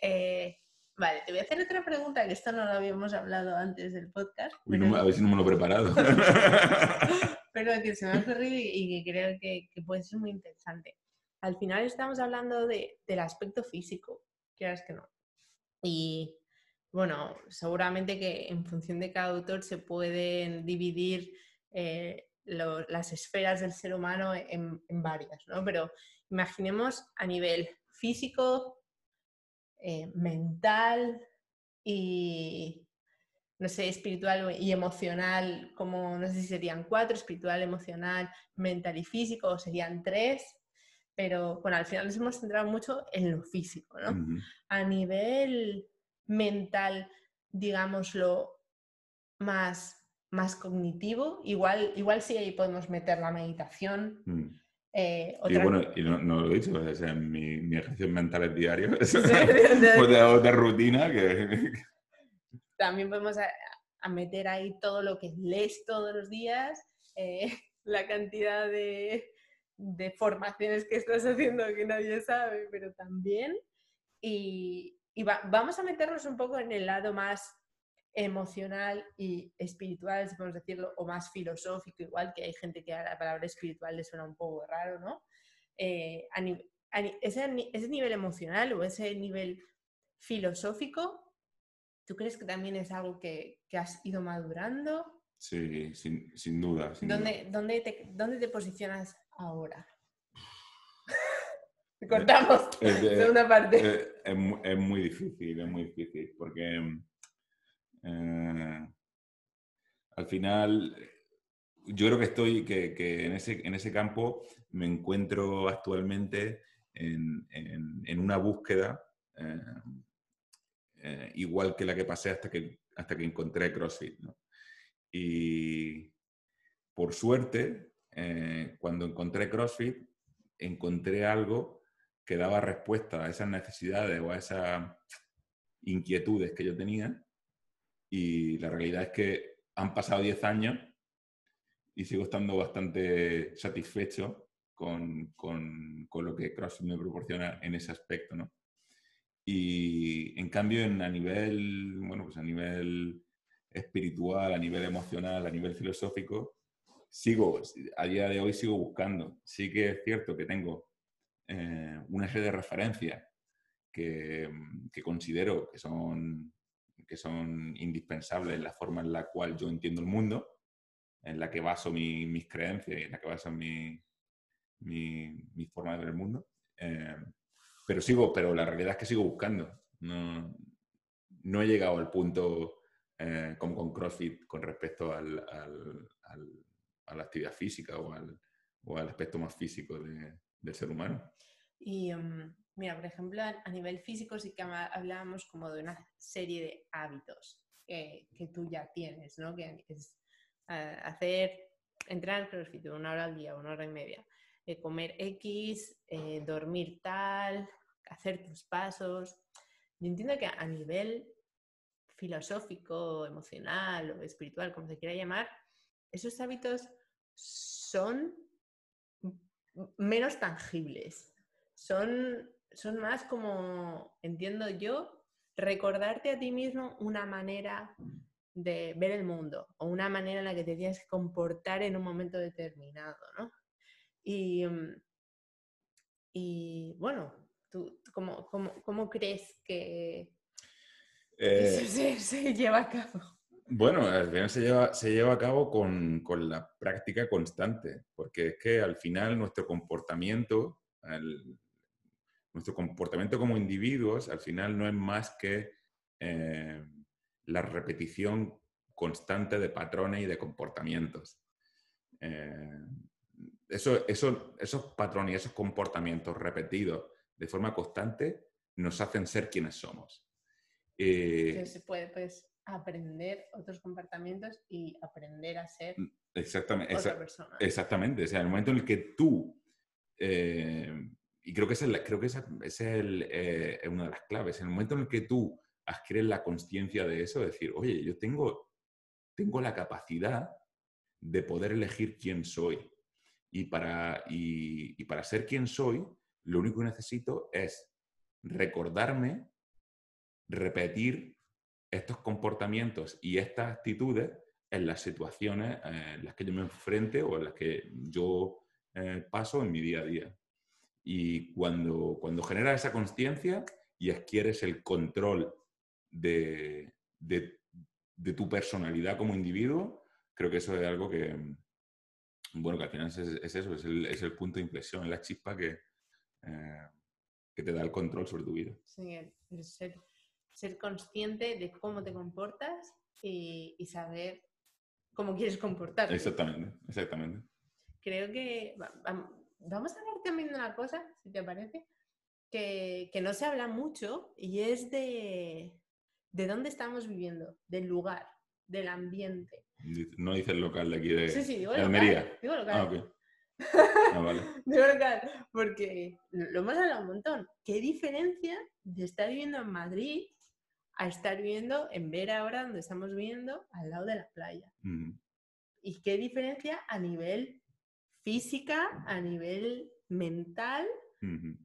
Eh, vale, te voy a hacer otra pregunta, que esto no lo habíamos hablado antes del podcast. a ver si no me lo he preparado. pero que se me ha ocurrido y, que creo que, puede ser muy interesante. Al final estamos hablando de, del aspecto físico, quieras que no. Y bueno, seguramente que en función de cada autor se pueden dividir eh, las esferas del ser humano en, varias, ¿no? Pero imaginemos a nivel físico, eh, mental y, no sé, espiritual y emocional, como no sé si serían cuatro, espiritual, emocional, mental y físico, o serían tres. pero bueno, al final nos hemos centrado mucho en lo físico, ¿no? A nivel mental, digámoslo, más, más cognitivo, igual, igual sí ahí podemos meter la meditación. Mm. eh, Y otra- bueno, y no, no lo he dicho, o sea, mi, mi ejercicio mental es diario, o de, de rutina, que, También podemos a, a meter ahí todo lo que lees todos los días, eh, la cantidad de, de formaciones que estás haciendo que nadie sabe, pero también. Y, y va- vamos a meternos un poco en el lado más emocional y espiritual, si podemos decirlo, o más filosófico, igual que hay gente que a la palabra espiritual le suena un poco raro, ¿no? Eh, a ni- a ni- ese, ese nivel emocional o ese nivel filosófico, ¿tú crees que también es algo que, que has ido madurando? sí, sin, sin duda. sin duda. ¿Dónde, dónde, te, ¿Dónde te posicionas ahora? Cortamos. Es Segunda parte. Eh, es, es muy difícil, es muy difícil, porque eh, al final yo creo que estoy, que, que en, ese, en ese campo me encuentro actualmente en, en- en una búsqueda eh, eh, igual que la que pasé hasta que, hasta que encontré CrossFit. ¿no? Y por suerte, cuando encontré CrossFit, encontré algo daba respuesta a esas necesidades o a esas inquietudes que yo tenía. Y la realidad es que han pasado 10 años y sigo estando bastante satisfecho con, con- con lo que CrossFit me proporciona en ese aspecto, ¿no? Y en cambio, en, a nivel, bueno, pues a nivel espiritual, a nivel emocional, a nivel filosófico, sigo, a día de hoy sigo buscando. Sí que es cierto que tengo eh, una serie de referencias que, que considero que son, que son indispensables en la forma en la cual yo entiendo el mundo, en la que baso mi- mis creencias y en la que baso mi, mi, mi forma de ver el mundo. Eh, pero sigo, pero la realidad es que sigo buscando. No, no he llegado al punto eh, como con CrossFit con respecto al- al- a la actividad física o al, o al aspecto más físico de- del ser humano. Y mm, mira, por ejemplo, a, nivel físico sí que hablábamos como de una serie de hábitos que, tú ya tienes, ¿no? Que hacer, entrenar crossfit una hora al día, una hora y media, eh, comer X, eh, dormir tal, hacer tus pasos. Yo entiendo que a nivel filosófico, emocional o espiritual, como se quiera llamar, esos hábitos son menos tangibles. Son, son más como, entiendo yo, recordarte a ti mismo una manera de ver el mundo o una manera en la que te tienes que comportar en un momento determinado, ¿no? Y, mm, y bueno, ¿tú tú cómo, cómo- cómo crees que Eh, eso se, se lleva a cabo? Bueno, al final se lleva, se lleva a cabo con, con la práctica constante, porque es que al final nuestro comportamiento, el- nuestro comportamiento como individuos, al final no es más que eh, la repetición constante de patrones y de comportamientos. Eh, eso, eso- esos patrones y esos comportamientos repetidos de forma constante nos hacen ser quienes somos. Eh, Que se puede pues, aprender otros comportamientos y aprender a ser Exactamente, otra exa- persona. exactamente. O sea, el momento en el que tú, eh, y creo que esa es, la- creo que esa, esa es el, eh, una de las claves, en el momento en el que tú adquieres la conciencia de eso, decir, oye, yo tengo, tengo la capacidad de poder elegir quién soy. Y para, y, y para ser quien soy, lo único que necesito es recordarme, repetir estos comportamientos y estas actitudes en las situaciones eh, en las que yo me enfrente o en las que yo eh, paso en mi día a día. Y cuando, cuando generas esa conciencia y adquieres el control de, de- de tu personalidad como individuo, creo que eso es algo que, bueno, que al final es, es eso, es el, es el punto de inflexión, la chispa que, eh, que te da el control sobre tu vida. Sí, el- el ser, ser consciente de cómo te comportas y, y saber cómo quieres comportarte. Exactamente, exactamente. Creo que va- vam- vamos a hablar también de una cosa, si te parece, que, que no se habla mucho y es de, de dónde estamos viviendo, del lugar, del ambiente. No dice el local de aquí de, Sí, sí, digo de local. Almería. Digo local. Ah, ok. Ah, vale. Digo local, porque lo hemos hablado un montón. ¿Qué diferencia de estar viviendo en Madrid a estar viviendo en Vera ahora, donde estamos viviendo, al lado de la playa? ¿Y qué diferencia a nivel física, a nivel mental?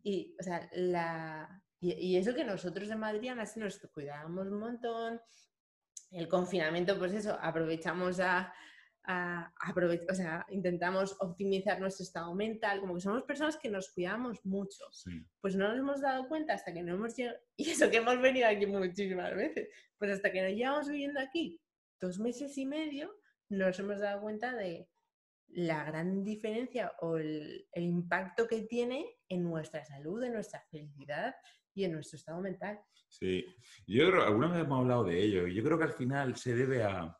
Y, o sea, la... y, y eso que nosotros en Madrid así nos cuidábamos un montón. El confinamiento, pues eso, aprovechamos a, a- o sea, intentamos optimizar nuestro estado mental, como que somos personas que nos cuidamos mucho. Sí. Pues no nos hemos dado cuenta hasta que no hemos llegado, y eso que hemos venido aquí muchísimas veces, pues hasta que no llevamos viviendo aquí dos meses y medio, nos hemos dado cuenta de la gran diferencia o el, el impacto que tiene en nuestra salud, en nuestra felicidad y en nuestro estado mental. Sí, yo creo, alguna vez hemos hablado de ello, y yo creo que al final se debe a,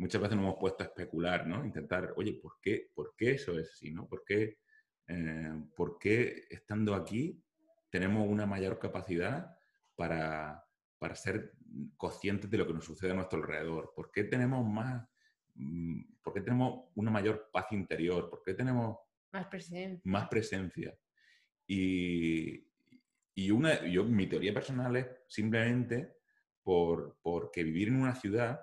muchas veces nos hemos puesto a especular, ¿no? Intentar, oye, ¿por qué, por qué eso es así, ¿no? ¿Por qué, eh, por qué estando aquí tenemos una mayor capacidad para, para ser conscientes de lo que nos sucede a nuestro alrededor? ¿Por qué tenemos más, mm, por qué tenemos una mayor paz interior? ¿Por qué tenemos Más presencia. Y, y una, yo, mi teoría personal es simplemente por, porque vivir en una ciudad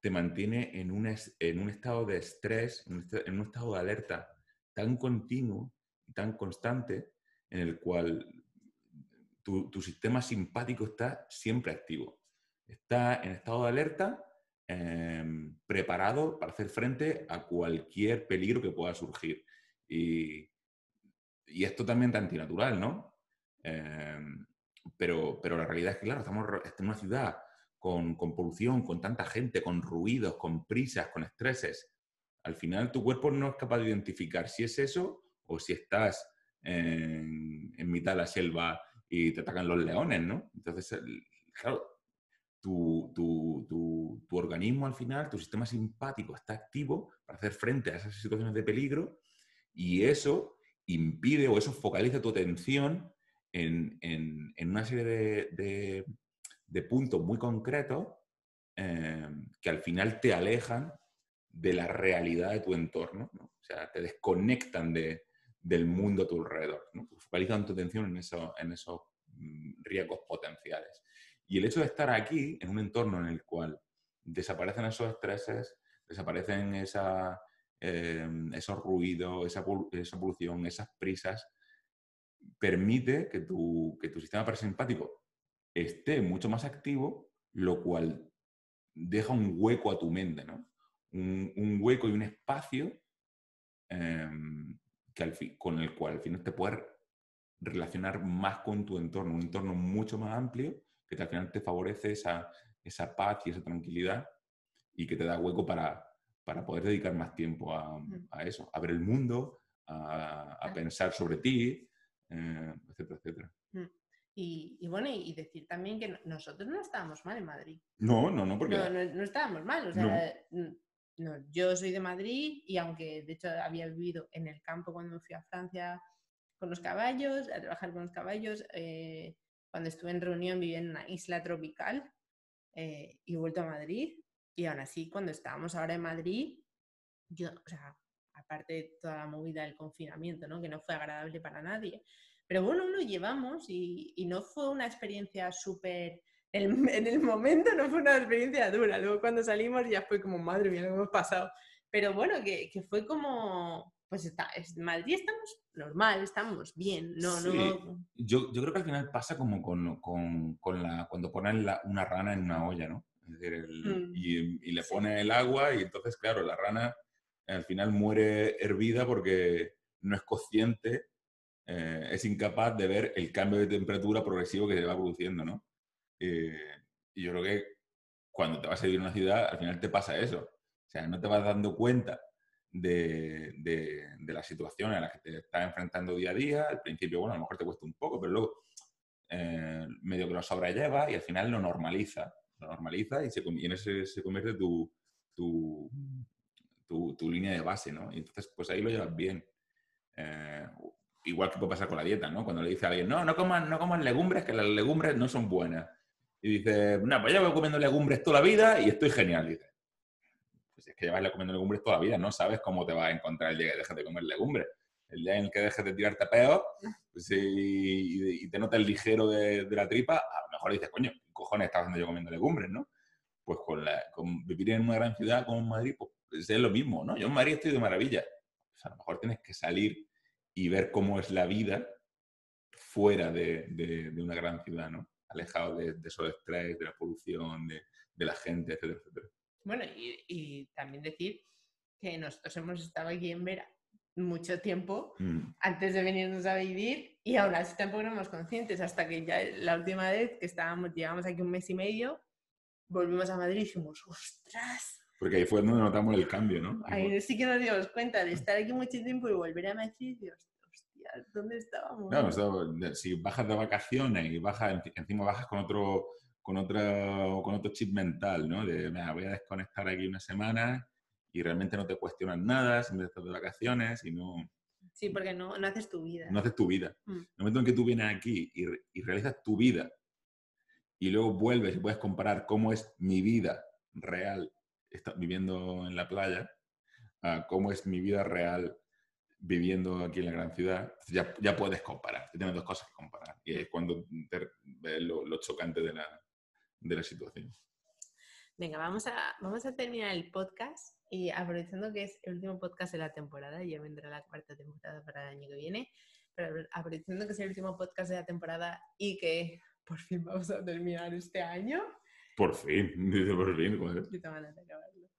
te mantiene en un, es- en un estado de estrés, en un, estado de alerta tan continuo y tan constante en el cual tu, tu sistema simpático está siempre activo. Está en estado de alerta, em, preparado para hacer frente a cualquier peligro que pueda surgir. Y, y es totalmente antinatural, ¿no? Em, pero, pero la realidad es que, claro, estamos en una ciudad con, con polución, con tanta gente, con ruidos, con prisas, con estreses. Al final tu cuerpo no es capaz de identificar si es eso o si estás en, en mitad de la selva y te atacan los leones, ¿no? Entonces, claro, tu, tu- tu- tu organismo al final, tu sistema simpático está activo para hacer frente a esas situaciones de peligro y eso impide o eso focaliza tu atención en, en- en una serie de, de- de puntos muy concretos eh, que al final te alejan de la realidad de tu entorno, ¿no? O sea, te desconectan de- del mundo a tu alrededor, ¿no? Focalizan tu atención en, eso- en esos mm, riesgos potenciales. Y el hecho de estar aquí, en un entorno en el cual desaparecen esos estreses, desaparecen esa, eh, esos ruidos, esa, esa polución, esas prisas, permite que tu, que tu sistema parasimpático esté mucho más activo, lo cual deja un hueco a tu mente, ¿no? Un, un hueco y un espacio em, que al con el cual al final te puedes relacionar más con tu entorno, un entorno mucho más amplio que te- al final te favorece esa, esa paz y esa tranquilidad y que te da hueco para, para poder dedicar más tiempo a, Mm. a eso, a ver el mundo, a, a pensar sobre ti, eh, etcétera, etcétera. Y, y bueno, y decir también que no- nosotros no estábamos mal en Madrid. No, no, no, porque... No, no, no estábamos mal. O sea, no, yo soy de Madrid y aunque de hecho había vivido en el campo cuando me fui a Francia con los caballos, a trabajar con los caballos, eh, cuando estuve en reunión viví en una isla tropical eh, y he vuelto a Madrid. Y aún así, cuando estábamos ahora en Madrid, yo, o sea, aparte de toda la movida del confinamiento, ¿no? que no fue agradable para nadie, pero bueno, lo llevamos y, y no fue una experiencia súper... En el, en el momento no fue una experiencia dura, luego cuando salimos ya fue como, madre mía, lo hemos pasado. Pero bueno, que, que fue como, pues está, es, Madrid estamos normal, estamos bien, no, Sí. no... Yo, yo creo que al final pasa como con, con- con la, cuando ponen la- una rana en una olla, ¿no? Es decir, el- Mm. y, y le Sí. pone el agua y entonces, claro, la rana al final muere hervida porque no es consciente, eh, es incapaz de ver el cambio de temperatura progresivo que se va produciendo, ¿no? Eh, y yo creo que cuando te vas a vivir en una ciudad, al final te pasa eso. O sea, no te vas dando cuenta de, de, de la situación a la que te estás enfrentando día a día. Al principio, bueno, a lo mejor te cuesta un poco, pero luego eh, medio que lo sobrelleva y al final lo normaliza. Lo normaliza y, se, y en ese se convierte tu, tu, tu, tu línea de base, ¿no? Y entonces, pues ahí lo llevas bien. Igual que puede pasar con la dieta, ¿no? Cuando le dice a alguien, no, no coman, no coman legumbres, que las legumbres no son buenas. Y dice, no, pues ya voy comiendo legumbres toda la vida y estoy genial. dice, pues es que llevas comiendo legumbres toda la vida, no sabes cómo te va a encontrar el día que dejes de comer legumbres. El día en el que dejes de tirarte peos pues, y, te notas ligero de, la tripa, a lo mejor dices, coño, ¿qué cojones estaba haciendo yo comiendo legumbres, no? Pues con, la, con vivir en una gran ciudad como Madrid, pues es lo mismo, ¿no? Yo en Madrid estoy de maravilla. Pues a lo mejor tienes que salir y ver cómo es la vida fuera de, de, una gran ciudad, ¿no? Alejado de, de esos estrés, de la polución, de, la gente, etcétera, etcétera. Bueno, y, también decir que nosotros hemos estado aquí en Vera mucho tiempo mm. antes de venirnos a vivir y aún así tampoco éramos conscientes hasta que ya la última vez que estábamos, llegamos aquí un mes y medio, volvimos a Madrid y dijimos, ostras, porque ahí fue donde notamos el cambio, ¿no? Ahí sí que nos dimos cuenta de estar aquí mucho tiempo y volver a Madrid y hostia, ¿dónde estábamos? Claro, si bajas de vacaciones y bajas, encima bajas con otro, con otro, con otro chip mental, ¿no? De, me voy a desconectar aquí una semana y realmente no te cuestionan nada, simplemente estás de vacaciones y no... Sí, porque no, no haces tu vida. No haces tu vida. Mm. En el momento en que tú vienes aquí y, y realizas tu vida y luego vuelves y puedes comparar cómo es mi vida real está viviendo en la playa, cómo es mi vida real viviendo aquí en la gran ciudad, ya, ya puedes comparar, tienes dos cosas que comparar. Y es cuando ves lo, chocante de la, de la situación. Venga, vamos a, vamos a terminar el podcast y aprovechando que es el último podcast de la temporada, ya vendrá la cuarta temporada para el año que viene, pero aprovechando que es el último podcast de la temporada y que por fin vamos a terminar este año, por fin, dice por fin.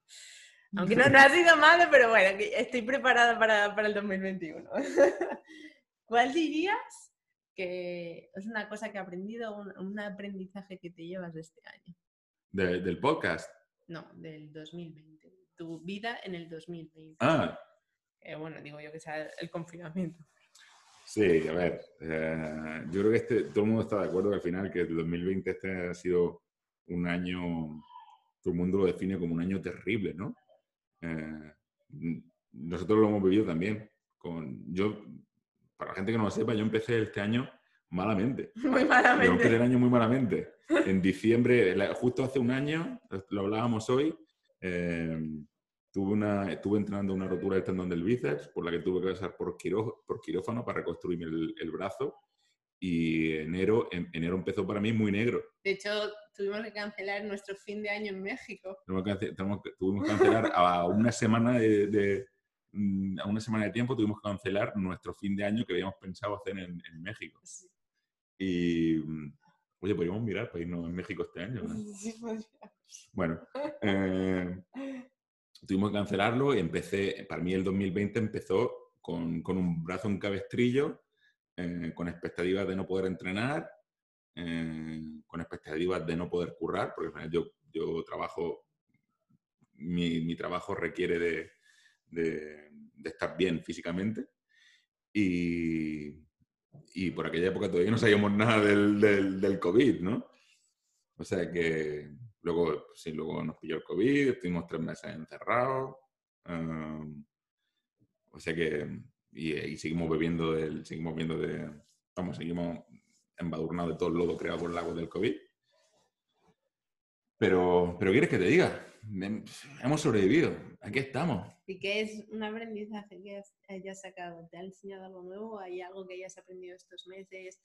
Aunque no, no, ha sido malo, pero bueno, estoy preparada para, para el 2021. ¿Cuál dirías que es una cosa que he aprendido, un, aprendizaje que te llevas de este año? ¿Del podcast? No, del 2020. Tu vida en el 2020. Ah. bueno, digo yo que sea el confinamiento. Sí, a ver, eh, yo creo que este, todo el mundo está de acuerdo al final que el 2020 este ha sido un año, todo el mundo lo define como un año terrible, ¿no? Eh, nosotros lo hemos vivido también. Con, yo, para la gente que no lo sepa, yo empecé este año malamente. Muy malamente. Yo empecé el año muy malamente. En diciembre, justo hace un año, lo hablábamos hoy, eh, tuve, una, estuve entrenando una rotura del tendón del bíceps, por la que tuve que pasar por, por quirófano para reconstruir el, el brazo y enero, en, enero empezó para mí muy negro. De hecho, tuvimos que cancelar nuestro fin de año en México. Tuvimos que, cancelar a una semana de, mm, a una semana de tiempo tuvimos que cancelar nuestro fin de año que habíamos pensado hacer en, México. Y mm, oye, podríamos mirar para irnos en México este año. Sí, bueno, eh, tuvimos que cancelarlo y empecé, para mí el 2020 empezó con, con un brazo en cabestrillo eh, con expectativas de no poder entrenar, eh, con expectativas de no poder currar, porque yo, yo trabajo, mi, mi trabajo requiere de, de, estar bien físicamente y, y, por aquella época todavía no sabíamos nada del, del, del, COVID, ¿no? O sea que luego, sí, luego nos pilló el COVID, estuvimos tres meses encerrados. Um, o sea que y, seguimos bebiendo del, seguimos viendo de, vamos, seguimos embadurnados de todo el lodo creado por el agua del COVID. Pero, pero ¿quieres que te diga? Hemos sobrevivido, aquí estamos. ¿Y qué es un aprendizaje que hayas sacado? ¿Te ha enseñado algo nuevo? ¿Hay algo que hayas aprendido estos meses?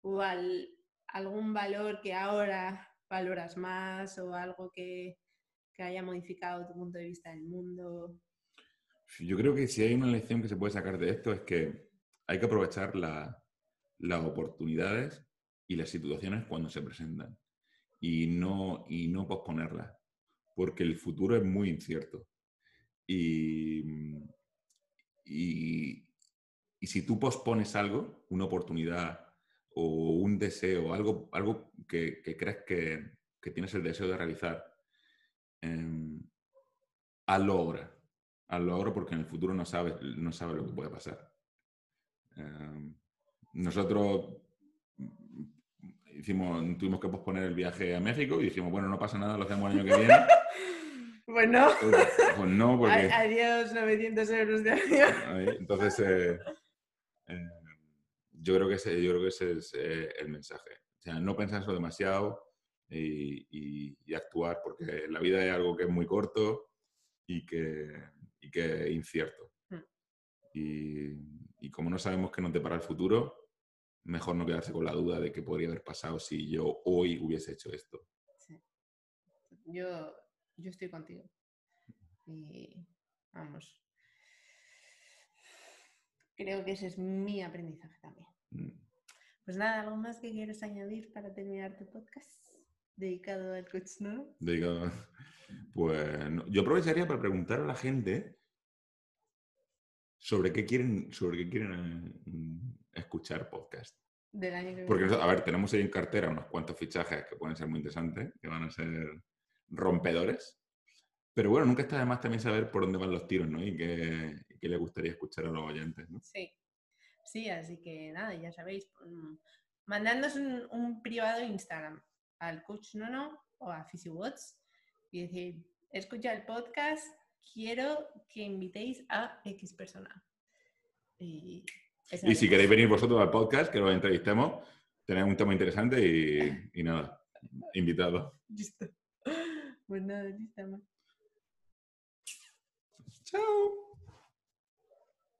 ¿O algún valor que ahora valoras más? ¿O algo que, que haya modificado tu punto de vista del mundo? Yo creo que si hay una lección que se puede sacar de esto es que hay que aprovechar las oportunidades y las situaciones cuando se presentan y no, y no posponerlas, porque el futuro es muy incierto. Y, y, si tú pospones algo, una oportunidad o un deseo, algo, algo que, crees que, tienes el deseo de realizar, eh, hazlo ahora hazlo ahora porque en el futuro no sabes, no sabes lo que puede pasar. Em, nosotros hicimos, tuvimos que posponer el viaje a México y dijimos, bueno, no pasa nada, lo hacemos el año que viene. pues no. Pues, no, porque... Adiós, 900 euros de avión. Entonces, eh, Eh, yo, creo que ese, yo creo que ese es eh, el mensaje. O sea, no pensarlo demasiado y, actuar, porque la vida es algo que es muy corto y que, y que es incierto. Mm. Y, y, como no sabemos qué nos depara el futuro, mejor no quedarse con la duda de qué podría haber pasado si yo hoy hubiese hecho esto. Sí. Yo, yo estoy contigo. Y vamos. Creo que ese es mi aprendizaje también. Mm. Pues nada, ¿algo más que quieres añadir para terminar tu podcast? Dedicado al coach, ¿no? Dedicado. Pues yo aprovecharía para preguntar a la gente sobre qué quieren, sobre qué quieren eh, escuchar podcast. Del año que Porque, a ver, tenemos ahí en cartera unos cuantos fichajes que pueden ser muy interesantes, que van a ser rompedores. Pero bueno, nunca está de más también saber por dónde van los tiros, ¿no? Y qué, qué le gustaría escuchar a los oyentes, ¿no? Sí. Sí, así que nada, ya sabéis, mm, mandándonos un, un privado Instagram al Coach Nono o a PhysiWatts y decir, escucha el podcast, quiero que invitéis a X persona. Y, si queréis venir vosotros al podcast, que lo entrevistemos, tenemos un tema interesante y, y nada, invitado. Listo. Pues nada, listo. Chao.